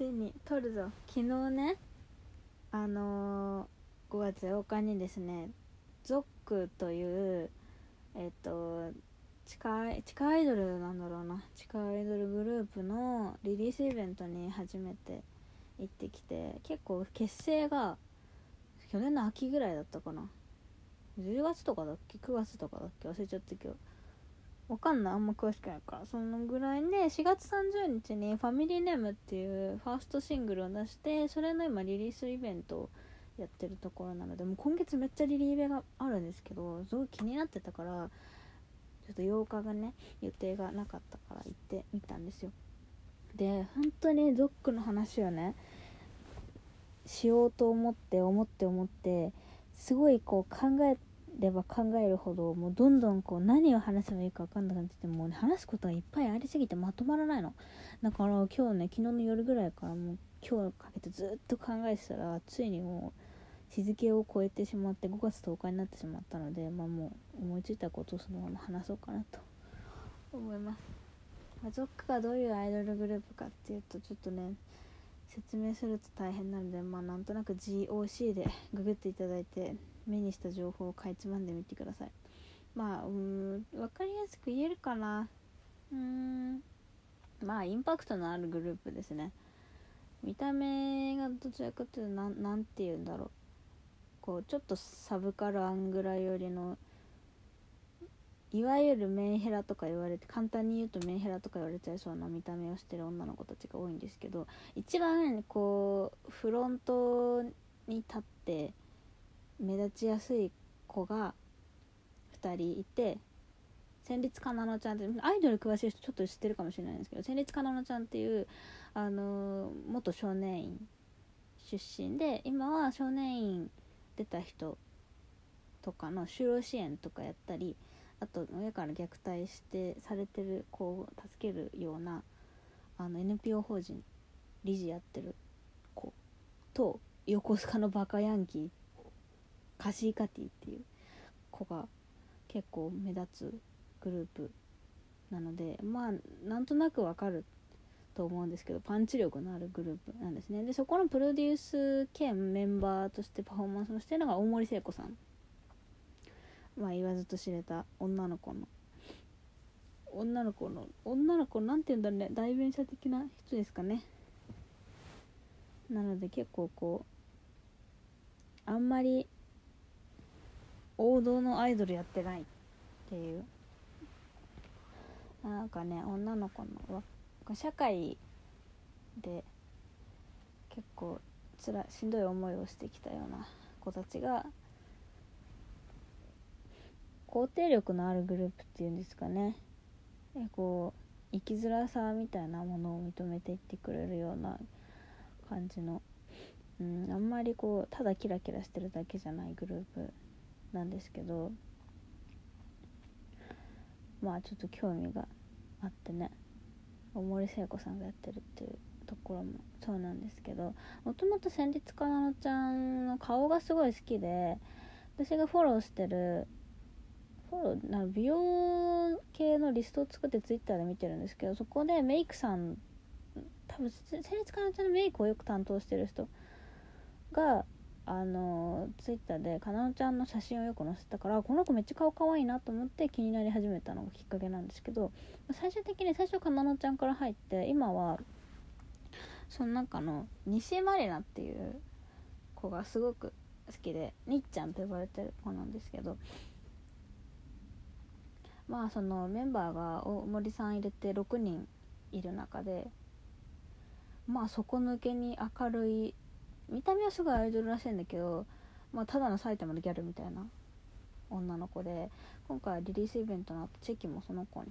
ついに撮るぞ。昨日ねあのー、5月8日にですね。ゾックというえっと地下地下アイドルなんだろうな。地下アイドルグループのリリースイベントに初めて行ってきて結構結成が去年の秋ぐらいだったかな。10月とかだっけ？9月とかだっけ？忘れちゃったけど。わかんないあんま詳しくないから。そのぐらいで4月30日に「ファミリーネームっていうファーストシングルを出してそれの今リリースイベントをやってるところなのでもう今月めっちゃリリーベがあるんですけどすごい気になってたからちょっと8日がね予定がなかったから行ってみたんですよ。で本当にゾックの話をねしようと思って思って思ってすごいこう考えてれば考えるほどもうどんどんこう何を話せばいいか分かんなくなっててもう、ね、話すことがいっぱいありすぎてまとまらないの。だから今日ね昨日の夜ぐらいからもう今日かけてずっと考えてたらついにもう日付を超えてしまって5月10日になってしまったので、まあ、もう思いついたことをそのまま話そうかなと。思います、まあ、ゾックがどういうアイドルグループかっていうとちょっとね説明すると大変なのでまあなんとなく GOC でググっていただいて目にした情報をかいつまんでみてください。まあうん分かりやすく言えるかな。うん。まあインパクトのあるグループですね。見た目がどちらかというと何て言うんだろう。こうちょっとサブカルアングラよりのいわゆるメンヘラとか言われて簡単に言うとメンヘラとか言われちゃいそうな見た目をしてる女の子たちが多いんですけど一番こうフロントに立って目立ちやすい子が2人いて戦慄かなのちゃんってアイドル詳しい人ちょっと知ってるかもしれないんですけど戦慄かなのちゃんっていうあの元少年院出身で今は少年院出た人とかの就労支援とかやったりあと親から虐待してされてる子を助けるようなあの NPO 法人理事やってる子と横須賀のバカヤンキーっカシーカティっていう子が結構目立つグループなのでまあなんとなくわかると思うんですけどパンチ力のあるグループなんですね。でそこのプロデュース兼メンバーとしてパフォーマンスをしてるのが大森聖子さん。まあ言わずと知れた女の子の。女の子の女の子なんて言うんだろうね。代弁者的な人ですかね。なので結構こうあんまり王道のアイドルやってないっていう。なんかね女の子の社会で結構つらしんどい思いをしてきたような子たちが肯定力のあるグループっていうんですかね。こう生きづらさみたいなものを認めていってくれるような感じの、うん、あんまりこうただキラキラしてるだけじゃないグループなんですけどまあちょっと興味があってね大森聖子さんがやってるっていうところもそうなんですけどもともと戦慄かなのちゃんの顔がすごい好きで私がフォローしてるフォローな美容系のリストを作ってツイッターで見てるんですけどそこでメイクさん多分戦慄かなちゃんのメイクをよく担当してる人があのツイッターでかなのちゃんの写真をよく載せたからこの子めっちゃ顔かわいいなと思って気になり始めたのがきっかけなんですけど最終的に最初かなのちゃんから入って今はその中の西まりなっていう子がすごく好きでにっちゃんと呼ばれてる子なんですけどまあそのメンバーが大森さん入れて6人いる中でまあ底抜けに明るい見た目はすごいアイドルらしいんだけど、まあ、ただの埼玉のギャルみたいな女の子で今回リリースイベントの後チェキもその子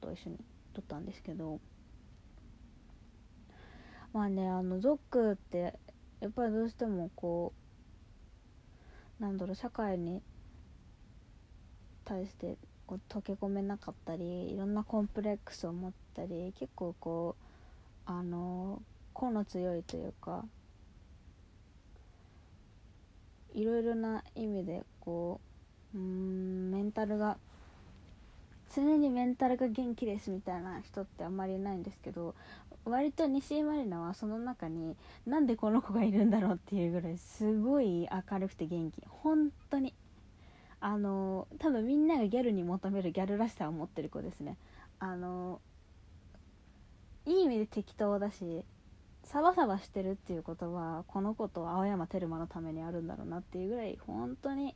と一緒に撮ったんですけどまあねあのゾックってやっぱりどうしてもこうなんだろう社会に対してこう溶け込めなかったりいろんなコンプレックスを持ったり結構こうあの個の強いというかいろいろな意味でこううんメンタルが常にメンタルが元気ですみたいな人ってあんまりいないんですけど割と西井まりなはその中になんでこの子がいるんだろうっていうぐらいすごい明るくて元気。本当に。あの多分みんながギャルに求めるギャルらしさを持ってる子ですね。あのいい意味で適当だしサバサバしてるっていうことはこの子と青山テルマのためにあるんだろうなっていうぐらい本当に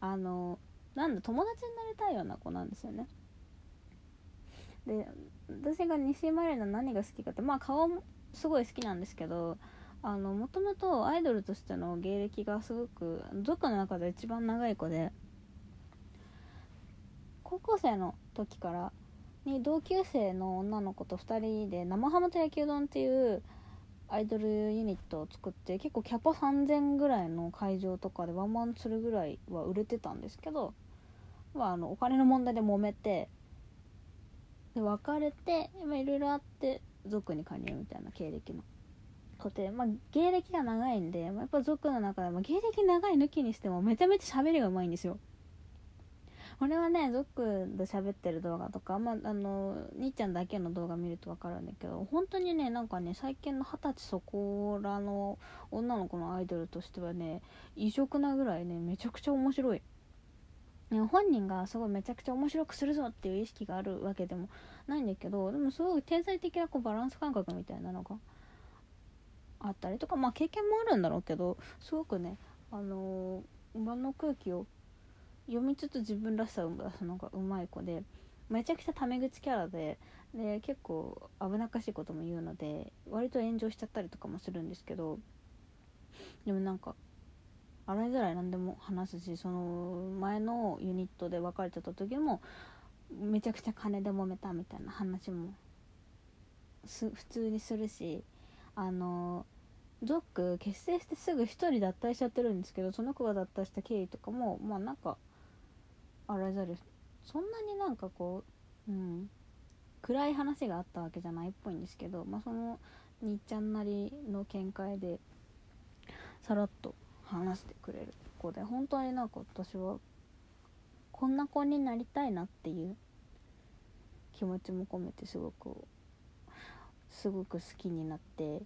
あのなんだ友達になりたいような子なんですよね。で私が西井まりな何が好きかってまあ顔もすごい好きなんですけどあのもともとアイドルとしての芸歴がすごく族の中で一番長い子で高校生の時からに同級生の女の子と2人で生ハムと焼きうどんっていうアイドルユニットを作って結構キャパ3000ぐらいの会場とかでワンマンするぐらいは売れてたんですけど、まあ、あのお金の問題で揉めてで別れていろいろあって族に加入みたいな経歴の子で、まあ、芸歴が長いんで、まあ、やっぱ族の中でも芸歴長い抜きにしてもめちゃめちゃ喋りがうまいんですよ。これはね族で喋ってる動画とか、まあ、あの兄ちゃんだけの動画見ると分かるんだけど本当にねなんかね最近の二十歳そこらの女の子のアイドルとしてはね異色なぐらいねめちゃくちゃ面白い。本人がすごいめちゃくちゃ面白くするぞっていう意識があるわけでもないんだけどでもすごい天才的なこうバランス感覚みたいなのがあったりとかまあ経験もあるんだろうけどすごくねあのー、場の空気を読みつつ自分らしさを出すのがうまい子でめちゃくちゃタメ口キャラでで結構危なっかしいことも言うので割と炎上しちゃったりとかもするんですけどでもなんか洗いづらい何でも話すしその前のユニットで別れてた時もめちゃくちゃ金で揉めたみたいな話も普通にするしあのゾック結成してすぐ1人脱退しちゃってるんですけどその子が脱退した経緯とかもまあなんかあれざる。そんなになんかこううん。暗い話があったわけじゃないっぽいんですけどまあそのにっちゃんなりの見解でさらっと話してくれる子で本当になんか私はこんな子になりたいなっていう気持ちも込めてすごくすごく好きになって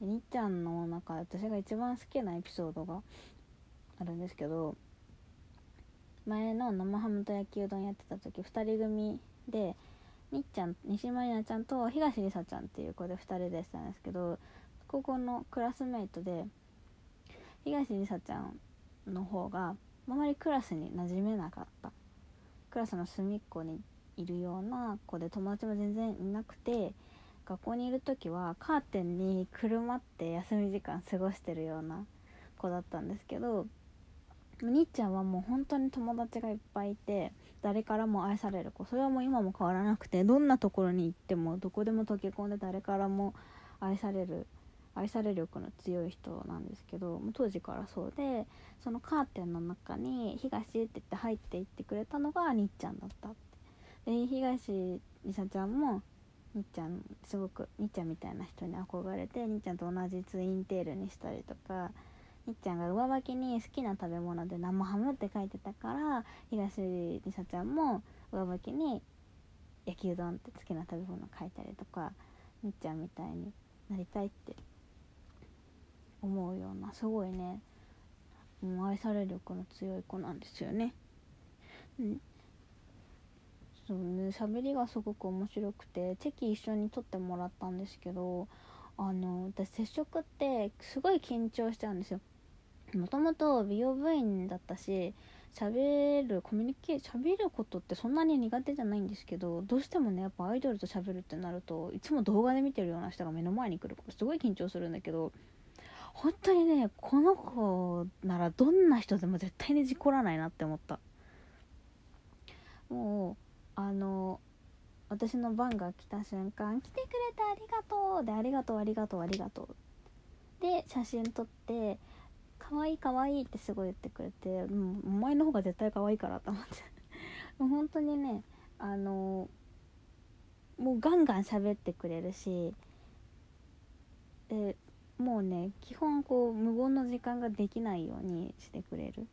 にっちゃんの中で私が一番好きなエピソードがあるんですけど前の生ハムと焼きうどんやってた時2人組でみっちゃん西まりなちゃんと東梨沙ちゃんっていう子で2人でしたんですけど高校のクラスメイトで東梨沙ちゃんの方があまりクラスに馴染めなかった。クラスの隅っこにいるような子で友達も全然いなくて学校にいる時はカーテンにくるまって休み時間過ごしてるような子だったんですけどにっちゃんはもう本当に友達がいっぱいいて誰からも愛される子。それはもう今も変わらなくてどんなところに行ってもどこでも溶け込んで誰からも愛される愛され力の強い人なんですけど当時からそうでそのカーテンの中に「東」って言って入っていってくれたのがにっちゃんだったって。で東りさちゃんもにっちゃんすごくにっちゃんみたいな人に憧れてにっちゃんと同じツインテールにしたりとかみっちゃんが上履きに好きな食べ物で生ハムって書いてたから東梨沙ちゃんも上履きに焼きうどんって好きな食べ物書いたりとかみっちゃんみたいになりたいって。思うようなすごいね。もう愛され力の強い子なんですよね。うん。そうね喋りがすごく面白くてチェキ一緒に撮ってもらったんですけどあの私接触ってすごい緊張しちゃうんですよ。もともと美容部員だったし喋るコミュニケーション喋ることってそんなに苦手じゃないんですけどどうしてもねやっぱアイドルと喋るってなるといつも動画で見てるような人が目の前に来るからすごい緊張するんだけど本当にねこの子ならどんな人でも絶対に事故らないなって思った。もうあの私の番が来た瞬間「来てくれてありがとう」で「ありがとうありがとうありがとう」で写真撮って可愛い可愛いってすごい言ってくれて、う、お前の方が絶対可愛いからと思って。もう本当にねあのもうガンガン喋ってくれるしでもうね基本こう無言の時間ができないようにしてくれる。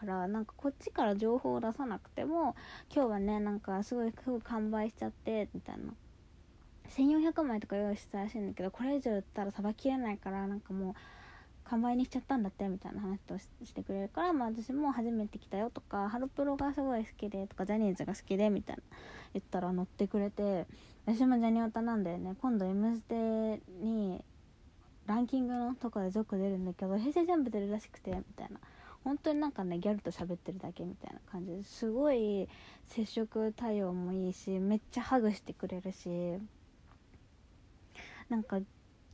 からなんかこっちから情報を出さなくても今日はねなんかすごいすぐ完売しちゃってみたいな。1400枚とか用意してたらしいんだけどこれ以上売ったらさばきれないからなんかもう完売にしちゃったんだってみたいな話をしてくれるから、まあ、私も初めて来たよとかハロプロがすごい好きでとかジャニーズが好きでみたいな言ったら乗ってくれて私もジャニオタなんだよね。今度「M ステ」にランキングのとこでゾク出るんだけど平成ジャンプ出るらしくてみたいな。本当になんかねギャルと喋ってるだけみたいな感じですごい接触対応もいいしめっちゃハグしてくれるしなんか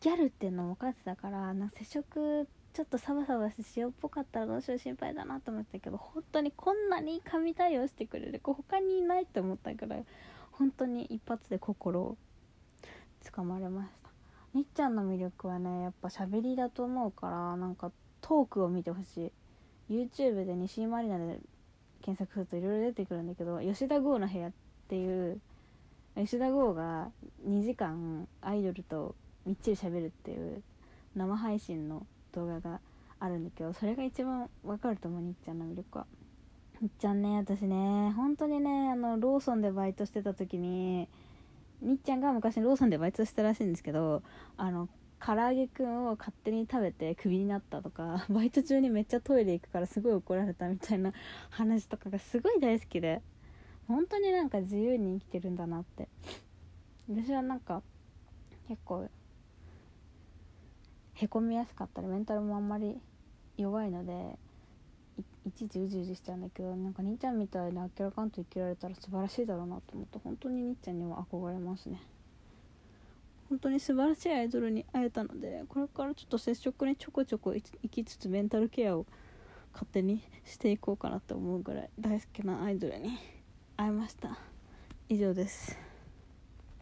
ギャルっていうのも分かってたからなんか接触ちょっとサバサバして塩っぽかったらどうしよう心配だなと思ったけど本当にこんなに神対応してくれる子他にいないって思ったから本当に一発で心をつかまれました。みっちゃんの魅力はねやっぱ喋りだと思うからなんかトークを見てほしい。YouTube で西井まりなで検索するといろいろ出てくるんだけど吉田剛の部屋っていう吉田剛が2時間アイドルとみっちり喋るっていう生配信の動画があるんだけどそれが一番わかると思うにっちゃんの魅力は。にっちゃんね私ね本当にねあのローソンでバイトしてた時ににっちゃんが昔ローソンでバイトしてたらしいんですけどあの唐揚げくんを勝手に食べてクビになったとか バイト中にめっちゃトイレ行くからすごい怒られたみたいな話とかがすごい大好きで本当になんか自由に生きてるんだなって。私はなんか結構へこみやすかったりメンタルもあんまり弱いのでいちいちうじうじしちゃうんだけどなんか兄ちゃんみたいにあっけらかんと生きられたら素晴らしいだろうなと思って本当に兄ちゃんには憧れますね。本当に素晴らしいアイドルに会えたのでこれからちょっと接触にちょこちょこ行きつつメンタルケアを勝手にしていこうかなと思うぐらい大好きなアイドルに会いました。以上です。